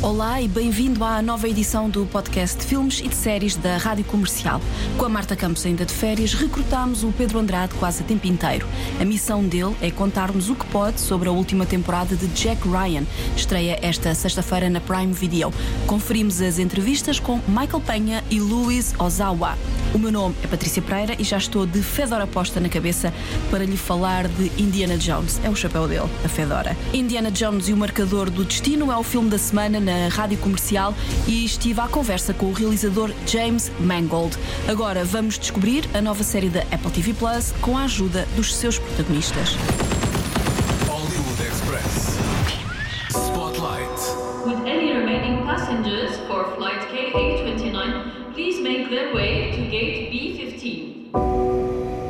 Olá e bem-vindo à nova edição do podcast de filmes e de séries da Rádio Comercial. Com a Marta Campos ainda de férias, recrutámos o Pedro Andrade quase a tempo inteiro. A missão dele é contar-nos o que pode sobre a última temporada de Jack Ryan. Estreia esta sexta-feira na Prime Video. Conferimos as entrevistas com Michael Penha e Luis Ozawa. O meu nome é Patrícia Pereira e já estou de fedora posta na cabeça para lhe falar de Indiana Jones. É o chapéu dele, a fedora. Indiana Jones e o Marcador do Destino é o filme da semana na rádio comercial e estive à conversa com o realizador James Mangold. Agora vamos descobrir a nova série da Apple TV Plus com a ajuda dos seus protagonistas.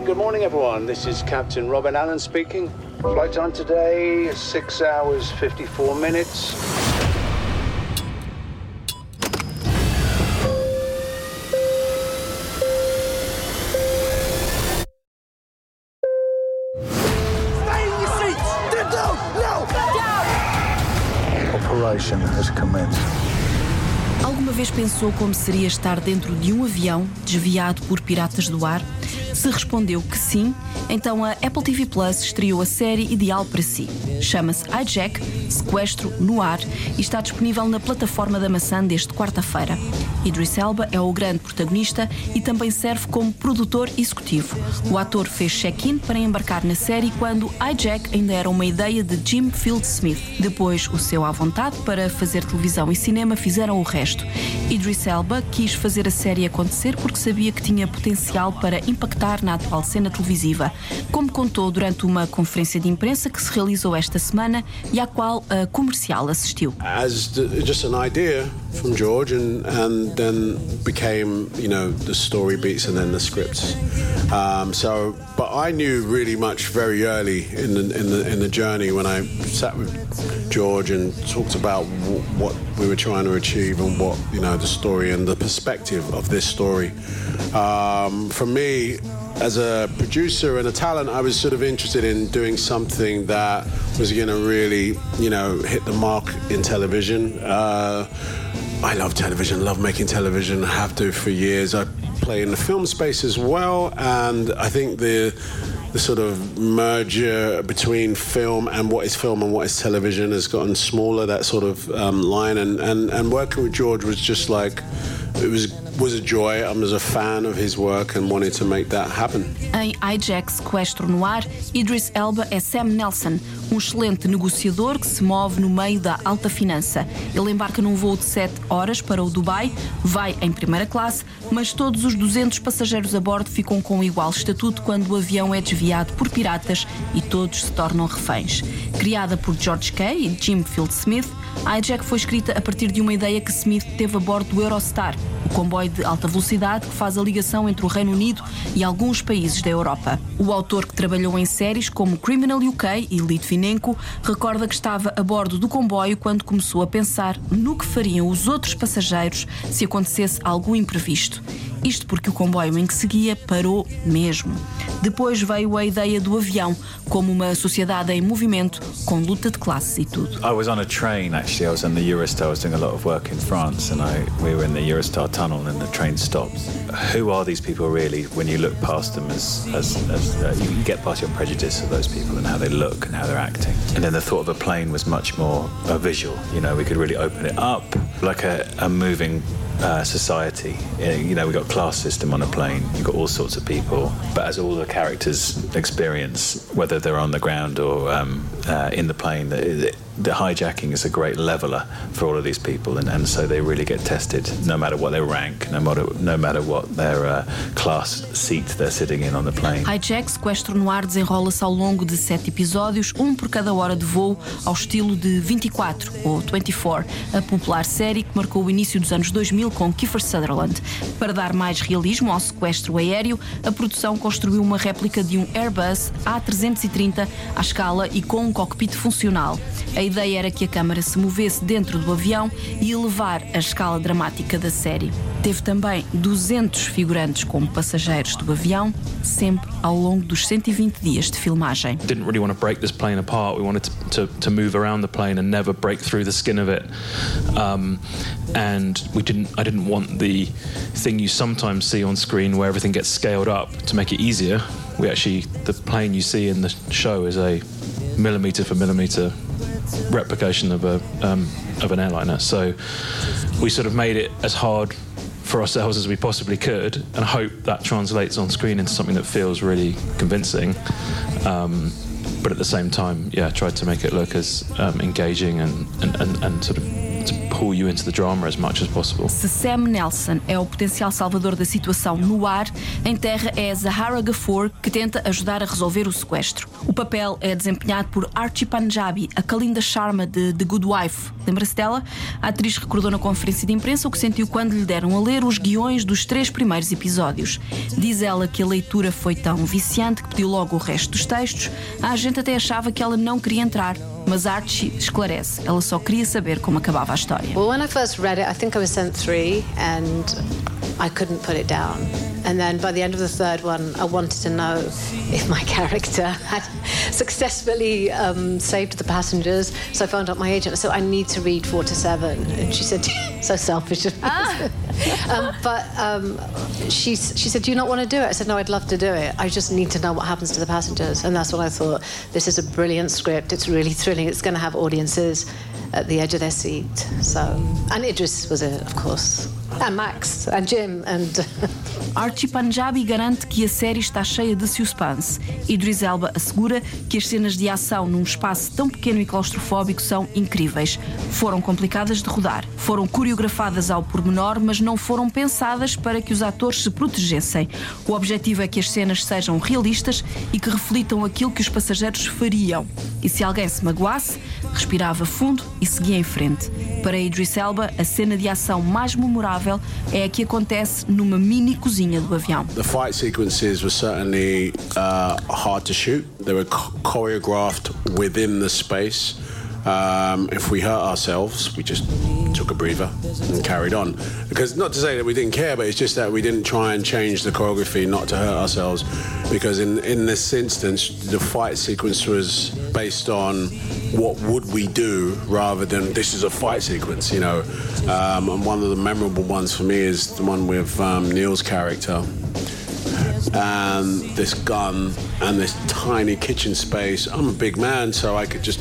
Good morning, everyone. This is Captain Robin Allen speaking. Flight time today is 6 hours 54 minutes. Operation has commenced. Alguma vez pensou como seria estar dentro de um avião desviado por piratas do ar? Se respondeu que sim, então a Apple TV Plus estreou a série ideal para si. Chama-se Hijack Sequestro no Ar e está disponível na plataforma da maçã desde quarta-feira. Idris Elba é o grande protagonista e também serve como produtor executivo. O ator fez check-in para embarcar na série quando Hijack ainda era uma ideia de Jim Field Smith. Depois, o seu à vontade para fazer televisão e cinema fizeram o resto. Idris Elba quis fazer a série acontecer porque sabia que tinha potencial para impactar na atual cena televisiva, como contou durante uma conferência de imprensa que se realizou esta semana e à qual a comercial assistiu. as the, just an idea from George, and and then became you know the story beats and then the scripts. Um, so, but I knew really much very early in the in the in the journey when I sat with George and talked about what we were trying to achieve and what you know the story and the perspective of this story. Um, for me, as a producer and a talent, I was sort of interested in doing something that was going to really, you know, hit the mark in television. Uh, I love television, love making television, have to for years. I play in the film space as well, and I think the the sort of merger between film and what is film and what is television has gotten smaller. That sort of um, line, and, and and working with George was just like it was was a joy. I was a fan of his work and wanted to make that happen. Em Hijack Sequestro no Ar, Idris Elba é Sam Nelson, um excelente negociador que se move no meio da alta finança. Ele embarca num voo de 7 horas para o Dubai, vai em primeira classe, mas todos os 200 passageiros a bordo ficam com igual estatuto quando o avião é desviado por piratas e todos se tornam reféns. Criada por George Kay e Jim Field Smith, Hijack foi escrita a partir de uma ideia que Smith teve a bordo do Eurostar, o comboio de alta velocidade que faz a ligação entre o Reino Unido e alguns países da Europa. O autor que trabalhou em séries como Criminal UK e Litvinenko recorda que estava a bordo do comboio quando começou a pensar no que fariam os outros passageiros se acontecesse algo imprevisto. Isto porque o comboio em que seguia parou mesmo. Depois veio a ideia do avião como uma sociedade em movimento, com luta de classes e tudo. I was on a train actually. I was on the Eurostar. I was doing a lot of work in France, and I we were in the Eurostar tunnel, and the train stops. Who are these people really? When you look past them, as as, as uh, you, get past your prejudice of those people and how they look and how they're acting, and then the thought of a plane was much more uh, visual. You know, we could really open it up like a, a moving uh, society. You know, we've got class system on a plane. You've got all sorts of people, but as all the characters experience, whether they're on the ground or um, uh, in the plane, the, the hijacking is a great leveler for all of these people, and, and so they really get tested, no matter what their rank, no matter no matter what their uh, class seat they're sitting in on the plane. Hijack Sequestro no Ar desenrola-se ao longo de sete episódios, um por cada hora de voo, ao estilo de 24 ou 24, a popular série que marcou o início dos anos 2000 Kill com Kiefer Sutherland. Para dar mais realismo ao sequestro aéreo, a produção construiu uma réplica de um Airbus A330 à escala e com um cockpit funcional. A ideia era que a câmara se movesse dentro do avião e elevar a escala dramática da série. Teve também 200 figurantes como passageiros do avião, sempre ao longo dos 120 dias de filmagem. Didn't really want to break this plane apart. We wanted to, to, to move around the plane and never break through the skin of it. Um, and we didn't. I didn't want the thing you sometimes see on screen where everything gets scaled up to make it easier. We actually the plane you see in the show is a millimeter for millimeter replication of a um, of an airliner. So we sort of made it as hard for ourselves as we possibly could, and hope that translates on screen into something that feels really convincing. Um, but at the same time, yeah, tried to make it look as um, engaging and, and, and, and sort of Se Sam Nelson é o potencial salvador da situação no ar, em terra é Zahara Ghafoor que tenta ajudar a resolver o sequestro. O papel é desempenhado por Archie Panjabi, a Kalinda Sharma de The Good Wife. Lembra-se dela? A atriz recordou na conferência de imprensa o que sentiu quando lhe deram a ler os guiões dos três primeiros episódios. Diz ela que a leitura foi tão viciante que pediu logo o resto dos textos. A gente até achava que ela não queria entrar. Mas Archie esclarece, ela só queria saber como acabava a história. Well, when I first read it, I think I was sent three, and I couldn't put it down. And then by the end of the third one, I wanted to know if my character had successfully um, saved the passengers. So I phoned up my agent. So I need to read four to seven. And she said, so selfish. um, but um, she, she said, Do you not want to do it? I said, No, I'd love to do it. I just need to know what happens to the passengers. And that's when I thought, This is a brilliant script. It's really thrilling. It's going to have audiences at the edge of their seat. So, and Idris was it, of course. And Max, and Jim, and. Archie Panjabi garante que a série está cheia de suspense. Idris Elba assegura que as cenas de ação num espaço tão pequeno e claustrofóbico são incríveis. Foram complicadas de rodar, foram coreografadas ao pormenor, mas não foram pensadas para que os atores se protegessem. O objetivo é que as cenas sejam realistas e que reflitam aquilo que os passageiros fariam. E se alguém se magoasse, respirava fundo e seguia em frente. Para Idris Elba, a cena de ação mais memorável é a que acontece numa mini cozinha do avião. The fight sequences were certainly uh, hard to shoot. They were choreographed within the space. Um, if we hurt ourselves, we just took a breather and carried on. Because not to say that we didn't care, but it's just that we didn't try and change the choreography not to hurt ourselves. Because in, in this instance, the fight sequence was based on what would we do rather than this is a fight sequence, you know. Um, and one of the memorable ones for me is the one with um, Neil's character and this gun and this tiny kitchen space. I'm a big man, so I could just.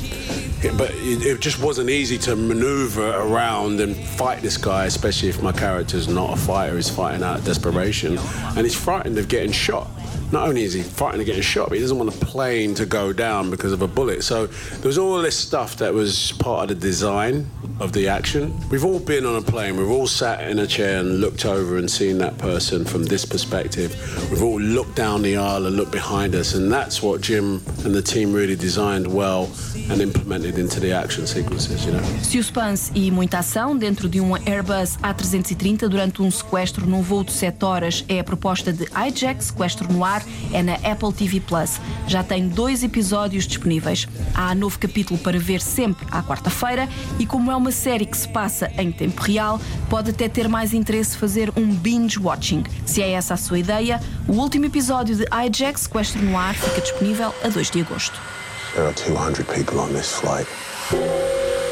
But it, it just wasn't easy to maneuver around and fight this guy, especially if my character's not a fighter, he's fighting out of desperation. And he's frightened of getting shot. Not only is he frightened of getting shot, but he doesn't want a plane to go down because of a bullet. So there was all this stuff that was part of the design of the action. We've all been on a plane, we've all sat in a chair and looked over and seen that person from this perspective. We've all looked down the aisle and looked behind us, and that's what Jim and the team really designed well and implemented into the action sequences, you know. Suspense e muita ação dentro de um Airbus A330 durante um sequestro num voo de 7 horas é a proposta de Hijack, sequestro no ar, é na Apple TV Plus. Já tem dois episódios disponíveis. Há novo capítulo para ver sempre à quarta-feira e como é uma série que se passa em tempo real, pode até ter mais interesse fazer um binge watching. Se é essa a sua ideia, o último episódio de Hijack, sequestro no ar, fica disponível a 2 de agosto. There are 200 people on this flight.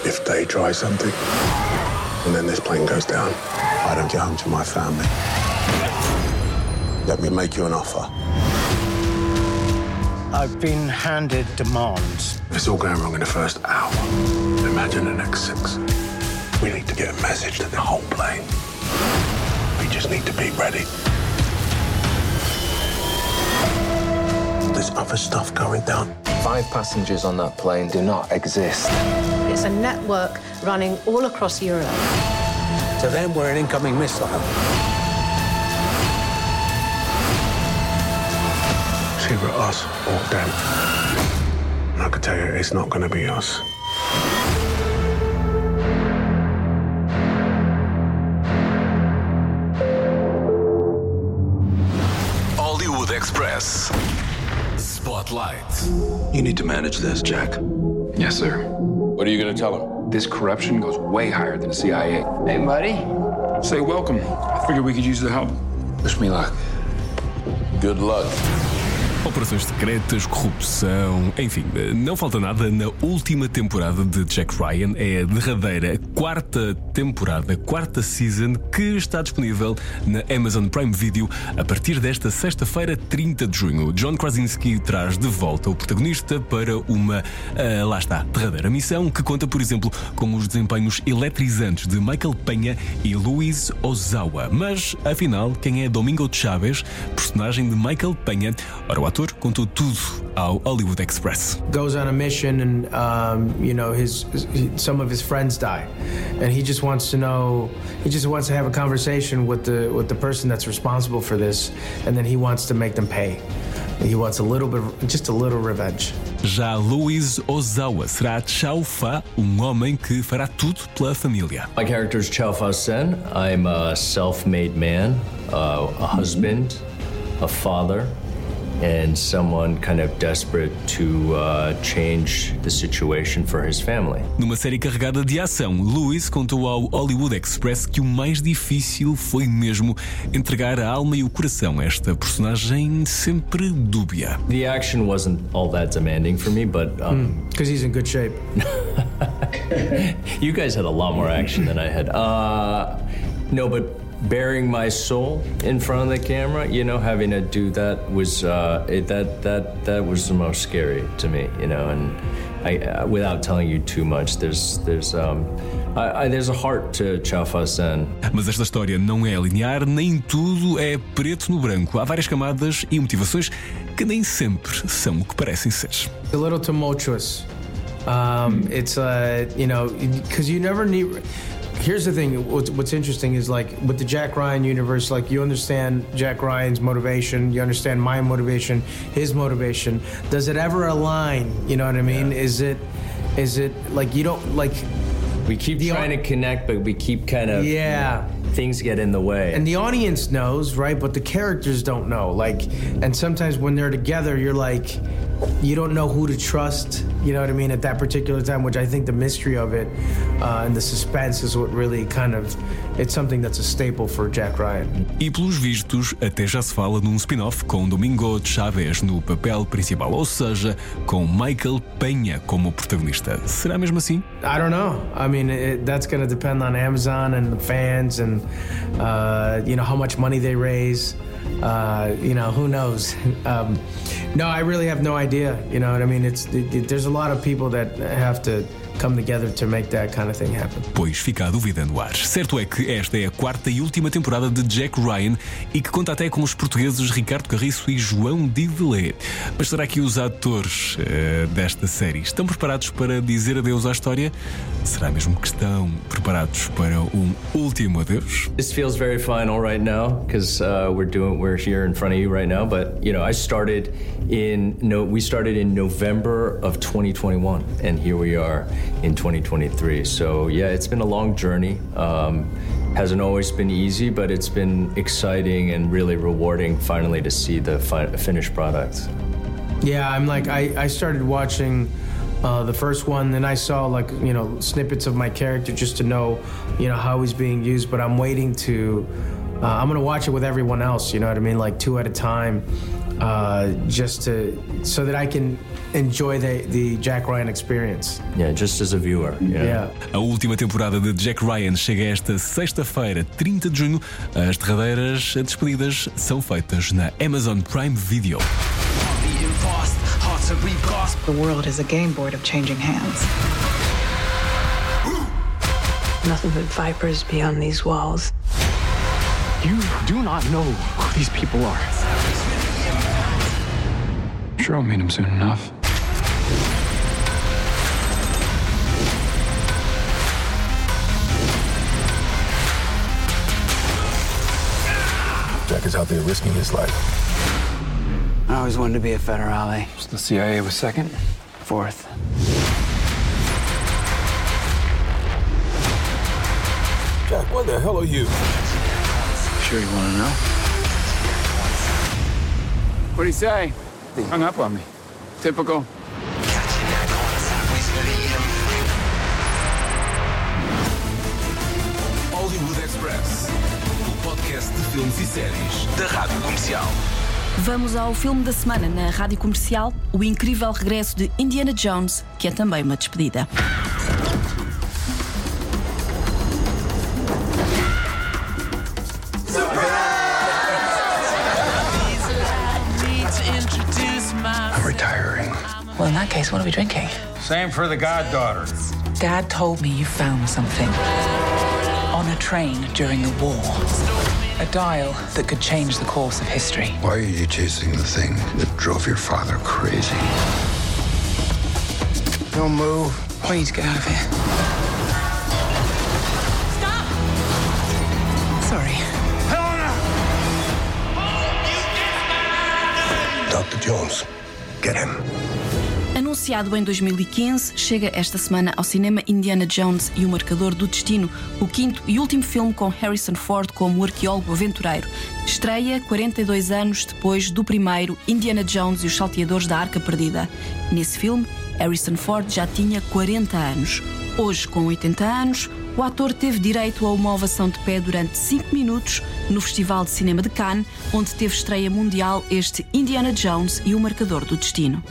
If they try something, and then this plane goes down, I don't get home to my family. Let me make you an offer. I've been handed demands. It's all going wrong in the first hour. Imagine the next six. We need to get a message to the whole plane. We just need to be ready. There's other stuff going down. Five passengers on that plane do not exist. It's a network running all across Europe. To them, we're an incoming missile. It's either us oh, or them. And I can tell you, it's not going to be us. Hollywood Express. Spotlight. You need to manage this, Jack. Yes, sir. What are you going to tell him? This corruption goes way higher than the CIA. Hey, buddy. Say welcome. I figured we could use the help. Wish me luck. Good luck. Operações secretas, corrupção, enfim, não falta nada na última temporada de Jack Ryan. É a derradeira quarta temporada, quarta season, que está disponível na Amazon Prime Video a partir desta sexta-feira, 30 de junho. John Krasinski traz de volta o protagonista para uma, uh, lá está, derradeira missão que conta, por exemplo, com os desempenhos eletrizantes de Michael Penha e Luis Ozawa. Mas, afinal, quem é Domingo Chávez, personagem de Michael Penha? Ora, o ator contou tudo ao Hollywood Express. Goes on a mission and um, you know his, his some of his friends die, and he just wants to know. He just wants to have a conversation with the with the person that's responsible for this, and then he wants to make them pay. He wants a little bit, just a little revenge. Já Luis Ozawa será Chao Fa, um homem que fará tudo pela família. My character is Chao Fa Sen. I'm a self-made man, uh, a husband, a father, and someone kind of desperate to uh, change the situation for his family. Numa série carregada de ação, Lewis contou ao Hollywood Express que o mais difícil foi mesmo entregar a alma e o coração a esta personagem sempre dúbia. The action wasn't all that demanding for me, but because um, mm, he's in good shape. you guys had a lot more action than I had. Uh, no, but bearing my soul in front of the camera, you know, having to do that was uh, it, that that that was the most scary to me, you know. And I, uh, without telling you too much, there's there's um, I, I, there's a heart to Chow Sen. Mas esta história não é linear, nem tudo é preto no branco. Há várias camadas e motivações que nem sempre são o que parecem ser. A little tumultuous. Um, it's uh, you know, because you never need. Here's the thing what's, what's, interesting is like with the jack ryan universe like you understand jack ryan's motivation you understand my motivation his motivation. Does it ever align? You know what i mean? Yeah. is it is it like you don't like we keep trying to connect but we keep kind of yeah. you know, things get in the way and the audience knows right but the characters don't know like and sometimes when they're together you're like you don't know who to trust, you know what I mean, at that particular time, which I think the mystery of it uh, and the suspense is what really kind of it's something that's a staple for Jack Ryan. E pelos vistos, até já se fala num spin-off com Domingo Chávez no papel principal, ou seja, com Michael Penha como protagonista. Será mesmo assim? I don't know. I mean, it, that's going to depend on Amazon and the fans and uh, you know how much money they raise. Uh, you know, who knows? Um, no, I really have no idea. You know what I mean? It's it, it, there's a lot of people that have to come together to make that kind of thing happen. Pois fica a dúvida no ar. Certo é que esta é a quarta e última temporada de Jack Ryan e que conta até com os portugueses Ricardo Carriço e João Didelé. Mas será que os atores uh, desta série estão preparados para dizer adeus à história? Será mesmo que estão preparados para um último adeus? This feels very final right now because uh, we're doing we're here in front of you right now. But you know, I started in no, we started in November of 2021, and here we are in 2023. So yeah, it's been a long journey. Um, hasn't always been easy, but it's been exciting and really rewarding finally to see the fi- finished product. Yeah, I'm like I, I started watching uh, the first one, then I saw like you know snippets of my character just to know you know how he's being used. But I'm waiting to. Uh, I'm gonna watch it with everyone else. You know what I mean, like two at a time, uh, just to so that I can enjoy the, the Jack Ryan experience. Yeah, just as a viewer. Yeah. yeah. A última temporada de Jack Ryan chega esta sexta-feira, 30 de junho. As derradeiras despedidas são feitas na Amazon Prime Video. The world is a game board of changing hands. Nothing but vipers beyond these walls. You do not know who these people are. Sure, I'll meet him soon enough. Jack is out there risking his life. I always wanted to be a federale. So the CIA was second? Fourth. Jack, what the hell are you? Sure you want to know? What'd he say? He hung up on me. Typical. Hollywood Express, o podcast de filmes e séries da Rádio Comercial. Vamos ao filme da semana na rádio comercial: o incrível regresso de Indiana Jones, que é também uma despedida. Well, in that case, what are we drinking? Same for the goddaughter. Dad told me you found something on a train during the war. A dial that could change the course of history. Why are you chasing the thing that drove your father crazy? Don't move. We need to get out of here. Stop! Sorry. Helena! Dr. Jones, get him. Anunciado em 2015, chega esta semana ao cinema Indiana Jones e o Marcador do Destino, o quinto e último filme com Harrison Ford como arqueólogo aventureiro. Estreia 42 anos depois do primeiro Indiana Jones e os Salteadores da Arca Perdida. Nesse filme, Harrison Ford já tinha 40 anos. Hoje, com 80 anos, o ator teve direito a uma ovação de pé durante 5 minutos no Festival de Cinema de Cannes, onde teve estreia mundial este Indiana Jones e o Marcador do Destino.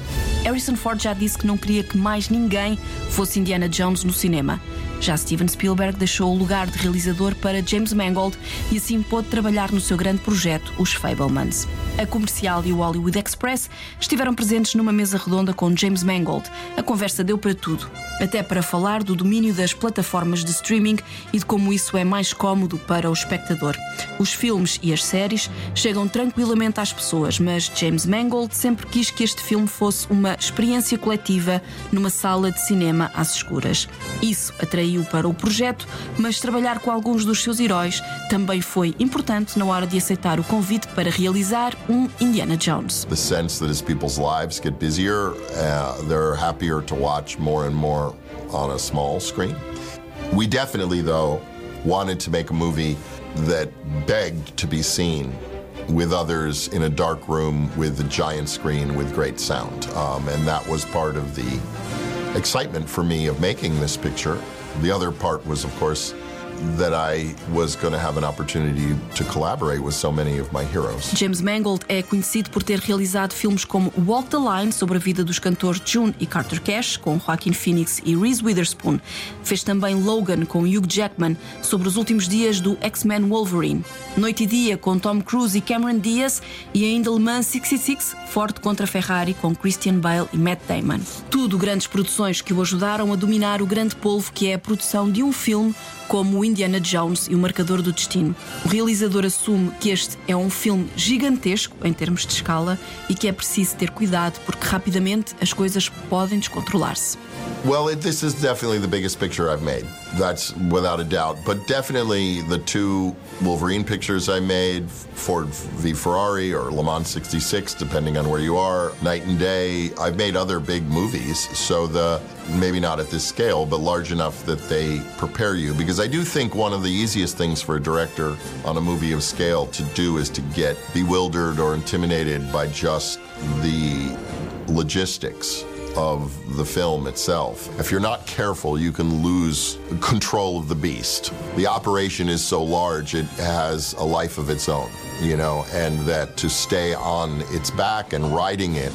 Harrison Ford já disse que não queria que mais ninguém fosse Indiana Jones no cinema. Já Steven Spielberg deixou o lugar de realizador para James Mangold e assim pôde trabalhar no seu grande projeto, Os Fablemans. A Comercial e o Hollywood Express estiveram presentes numa mesa redonda com James Mangold. A conversa deu para tudo, até para falar do domínio das plataformas de streaming e de como isso é mais cómodo para o espectador. Os filmes e as séries chegam tranquilamente às pessoas, mas James Mangold sempre quis que este filme fosse uma experiência coletiva numa sala de cinema às escuras. Isso atraiu para o projeto, mas trabalhar com alguns dos seus heróis também foi importante na hora de aceitar o convite para realizar um Indiana Jones. The sense that as people's lives get busier, uh, they're happier to watch more and more on a small screen. We definitely, though, wanted to make a movie that begged to be seen with others in a dark room with a giant screen with great sound. Um, and that was part of the excitement for me of making this picture. The other part was, of course, that I was going to have an opportunity to collaborate with so many of my heroes. James Mangold é conhecido por ter realizado filmes como Walk the Line, sobre a vida dos cantores June e Carter Cash, com Joaquin Phoenix e Reese Witherspoon. Fez também Logan, com Hugh Jackman, sobre os últimos dias do X-Men Wolverine. Noite e Dia, com Tom Cruise e Cameron Diaz. E ainda Le Mans 66, Ford contra Ferrari, com Christian Bale e Matt Damon. Tudo grandes produções que o ajudaram a dominar o grande polvo que é a produção de um filme como Indiana Jones e o Marcador do Destino. O realizador assume que este é um filme gigantesco em termos de escala e que é preciso ter cuidado porque rapidamente as coisas podem descontrolar-se. Well, it, this is definitely the biggest picture I've made. That's without a doubt. But definitely the two Wolverine pictures I made, Ford v Ferrari or Le Mans 66, depending on where you are, Night and Day. I've made other big movies, so the maybe not at this scale, but large enough that they prepare you. Because I do think one of the easiest things for a director on a movie of scale to do is to get bewildered or intimidated by just the logistics of the film itself. If you're not careful, you can lose control of the beast. The operation is so large, it has a life of its own, you know, and that to stay on its back and riding it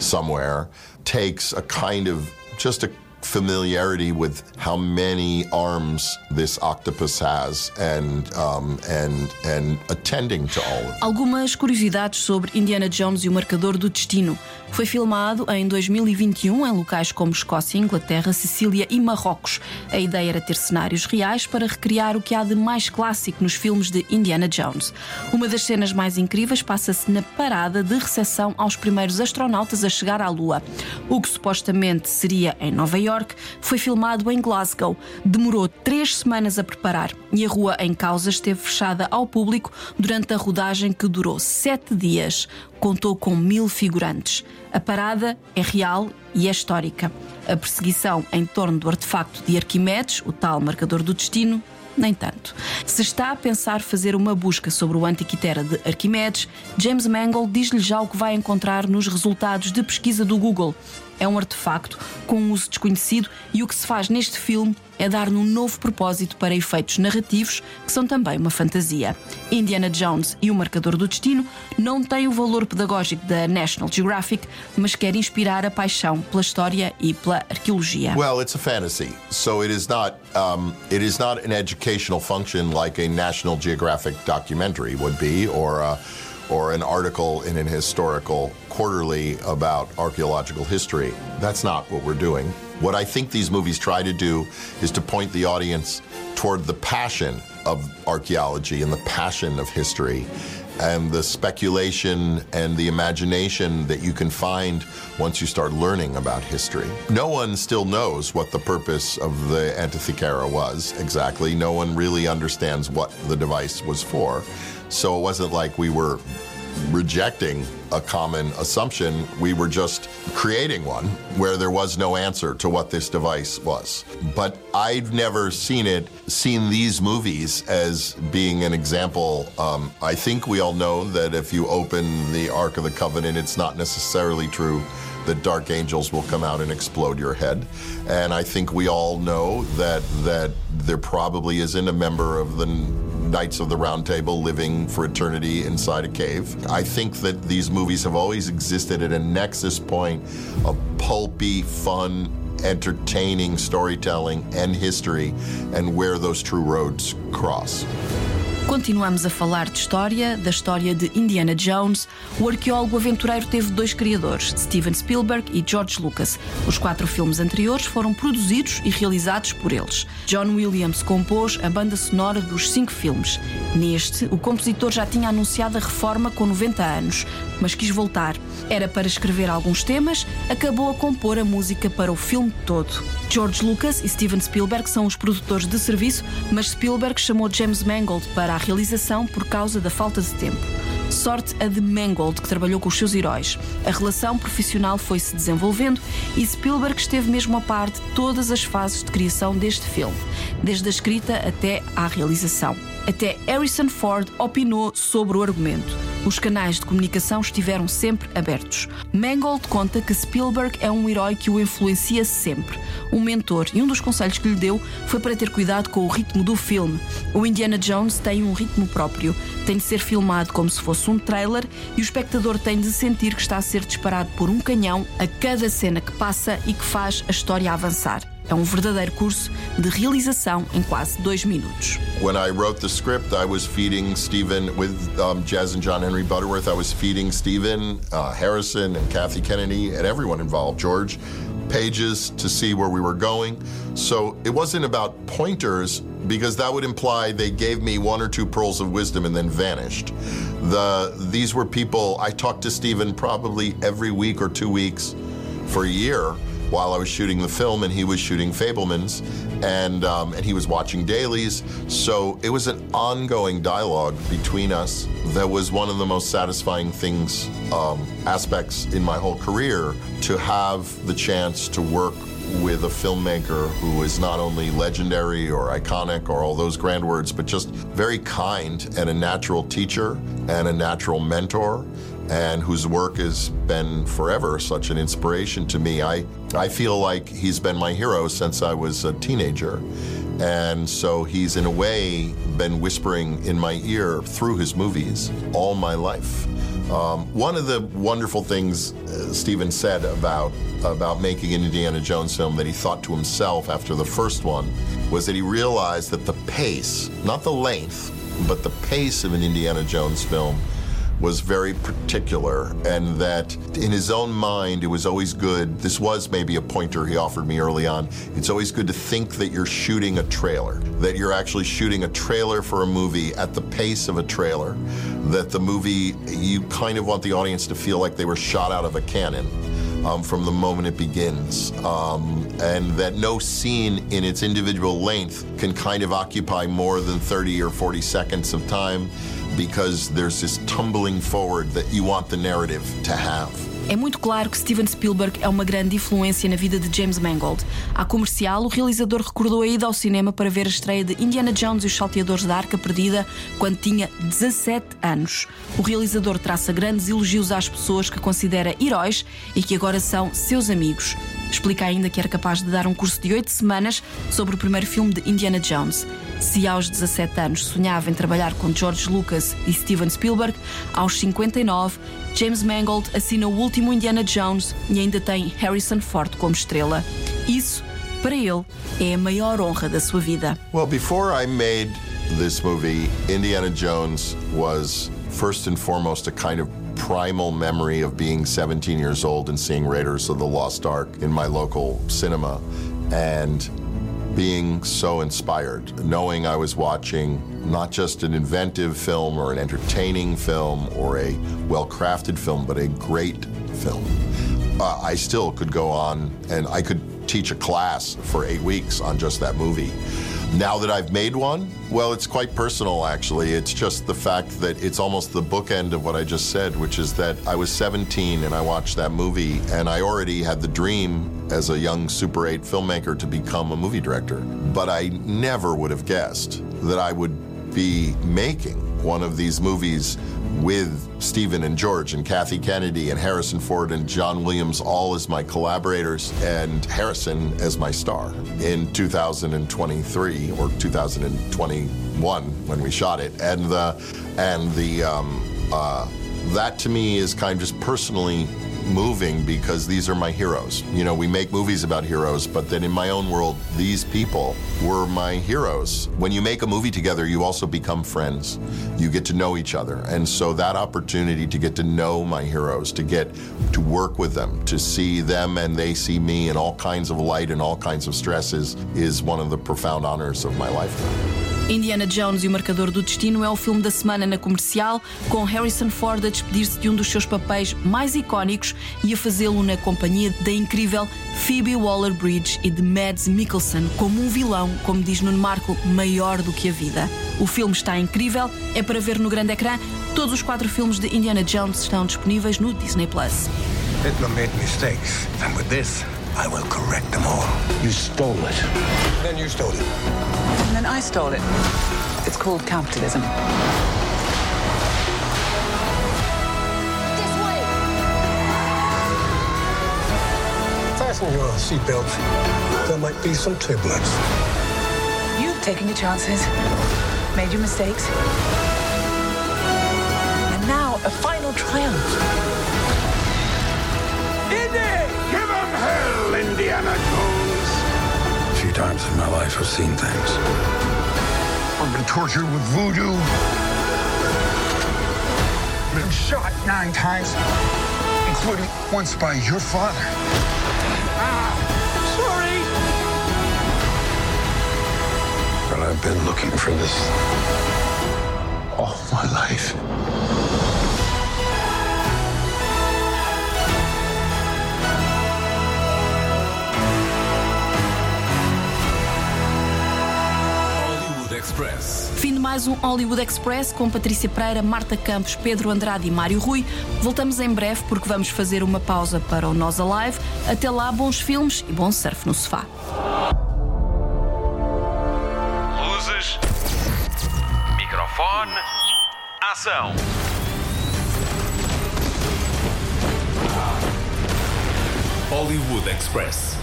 somewhere takes a kind of just a familiarity with how many arms this octopus has and um, and and attending to all of them. Algumas curiosidades sobre Indiana Jones e o Marcador do Destino. Foi filmado em 2021 em locais como Escócia, Inglaterra, Sicília e Marrocos. A ideia era ter cenários reais para recriar o que há de mais clássico nos filmes de Indiana Jones. Uma das cenas mais incríveis passa-se na parada de recepção aos primeiros astronautas a chegar à Lua. O que supostamente seria em Nova York foi filmado em Glasgow. Demorou três semanas a preparar e a rua em causa esteve fechada ao público durante a rodagem que durou sete dias. Contou com mil figurantes. A parada é real e é histórica. A perseguição em torno do artefacto de Arquimedes, o tal marcador do destino, nem tanto. Se está a pensar fazer uma busca sobre o Antiquitera de Arquimedes, James Mangold diz-lhe já o que vai encontrar nos resultados de pesquisa do Google. É um artefacto com um uso desconhecido e o que se faz neste filme é dar-lhe um novo propósito para efeitos narrativos, que são também uma fantasia. Indiana Jones e o Marcador do Destino não têm o valor pedagógico da National Geographic, mas quer inspirar a paixão pela história e pela arqueologia. Well, it's a fantasy, so it is not. Um, it is not an educational function like a National Geographic documentary would be, or. A, or an article in an historical quarterly about archaeological history. That's not what we're doing. What I think these movies try to do is to point the audience toward the passion of archaeology and the passion of history and the speculation and the imagination that you can find once you start learning about history. No one still knows what the purpose of the Antikythera was exactly. No one really understands what the device was for. So it wasn't like we were rejecting a common assumption. We were just creating one where there was no answer to what this device was. But I've never seen it, seen these movies as being an example. Um, I think we all know that if you open the Ark of the Covenant, it's not necessarily true that dark angels will come out and explode your head. And I think we all know that that there probably isn't a member of the Knights of the Round Table living for eternity inside a cave. I think that these movies have always existed at a nexus point of pulpy, fun, entertaining storytelling and history and where those true roads cross. Continuamos a falar de história, da história de Indiana Jones. O arqueólogo aventureiro teve dois criadores, Steven Spielberg e George Lucas. Os quatro filmes anteriores foram produzidos e realizados por eles. John Williams compôs a banda sonora dos cinco filmes. Neste, o compositor já tinha anunciado a reforma com 90 anos, mas quis voltar. Era para escrever alguns temas, acabou a compor a música para o filme todo. George Lucas e Steven Spielberg são os produtores de serviço, mas Spielberg chamou James Mangold para a realização por causa da falta de tempo. Sorte a de Mangold, que trabalhou com os seus heróis. A relação profissional foi se desenvolvendo e Spielberg esteve mesmo a par de todas as fases de criação deste filme, desde a escrita até à realização. Até Harrison Ford opinou sobre o argumento. Os canais de comunicação estiveram sempre abertos. Mangold conta que Spielberg é um herói que o influencia sempre, um mentor, e um dos conselhos que lhe deu foi para ter cuidado com o ritmo do filme. O Indiana Jones tem um ritmo próprio, tem de ser filmado como se fosse um trailer e o espectador tem de sentir que está a ser disparado por um canhão a cada cena que passa e que faz a história avançar. É um verdadeiro curso de realização em quase dois minutos. When I wrote the script, I was feeding Stephen with um, Jazz and John Henry Butterworth. I was feeding Stephen, uh, Harrison, and Kathy Kennedy, and everyone involved, George, pages to see where we were going. So it wasn't about pointers because that would imply they gave me one or two pearls of wisdom and then vanished. The these were people I talked to Stephen probably every week or two weeks for a year while I was shooting the film, and he was shooting Fablemans, and um, and he was watching dailies. So it was an ongoing dialogue between us that was one of the most satisfying things, um, aspects in my whole career, to have the chance to work with a filmmaker who is not only legendary or iconic or all those grand words, but just very kind and a natural teacher and a natural mentor and whose work has been forever such an inspiration to me. I, I feel like he's been my hero since I was a teenager. And so he's, in a way, been whispering in my ear through his movies all my life. Um, one of the wonderful things uh, Steven said about about making an Indiana Jones film that he thought to himself after the first one was that he realized that the pace, not the length, but the pace of an Indiana Jones film was very particular and that in his own mind it was always good. This was maybe a pointer he offered me early on. It's always good to think that you're shooting a trailer that you're actually shooting a trailer for a movie at the pace of a trailer that the movie you kind of want the audience to feel like they were shot out of a cannon um, from the moment it begins. Um, and that no scene in its individual length can kind of occupy more than 30 or 40 seconds of time because there's this tumbling forward that you want the narrative to have. É muito claro que Steven Spielberg é uma grande influência na vida de James Mangold. À comercial, o realizador recordou a ida ao cinema para ver a estreia de Indiana Jones e os Salteadores da Arca Perdida quando tinha 17 anos. O realizador traça grandes elogios às pessoas que considera heróis e que agora são seus amigos. Explica ainda que era capaz de dar um curso de oito semanas sobre o primeiro filme de Indiana Jones. Se aos 17 anos sonhava em trabalhar com George Lucas e Steven Spielberg, aos 59, James Mangold assina o último Indiana Jones e ainda tem Harrison Ford como estrela. Isso, para ele, é a maior honra da sua vida. Well, before I made this movie, Indiana Jones was first and foremost a kind of primal memory of being 17 years old and seeing Raiders of the Lost Ark in my local cinema and being so inspired, knowing I was watching not just an inventive film or an entertaining film or a well crafted film, but a great film. Uh, I still could go on and I could teach a class for eight weeks on just that movie. Now that I've made one, well, it's quite personal actually. It's just the fact that it's almost the bookend of what I just said, which is that I was 17 and I watched that movie and I already had the dream as a young Super 8 filmmaker to become a movie director. But I never would have guessed that I would be making one of these movies with Stephen and George and Kathy Kennedy and Harrison Ford and John Williams all as my collaborators and Harrison as my star in 2023 or 2021 when we shot it. And the and the um, uh, that to me is kind of just personally moving because these are my heroes. You know, we make movies about heroes, but then in my own world, these people were my heroes. When you make a movie together, you also become friends. You get to know each other. And so that opportunity to get to know my heroes, to get to work with them, to see them and they see me in all kinds of light and all kinds of stresses is one of the profound honors of my lifetime. Indiana Jones e o Marcador do Destino é o filme da semana na comercial, com Harrison Ford a despedir-se de um dos seus papéis mais icónicos e a fazê-lo na companhia da incrível Phoebe Waller-Bridge e de Mads Mikkelsen como um vilão, como diz Nuno Marco, maior do que a vida. O filme está incrível, é para ver no grande ecrã. Todos os quatro filmes de Indiana Jones estão disponíveis no Disney Plus. Hitler made mistakes, and with this, I will correct them all. You stole it. Then you stole it. And then I stole it. It's called capitalism. Fasten your seatbelts. There might be some turbulence. You've taken your chances, made your mistakes. Times in my life, I've seen things. I've been tortured with voodoo. Been shot nine times, including once by your father. Ah, sorry! But I've been looking for this all my life. Express. Fim de mais um Hollywood Express com Patrícia Pereira, Marta Campos, Pedro Andrade e Mário Rui. Voltamos em breve porque vamos fazer uma pausa para o Nós Alive. Até lá, bons filmes e bom surf no sofá. Luzes. Microfone. Ação. Hollywood Express.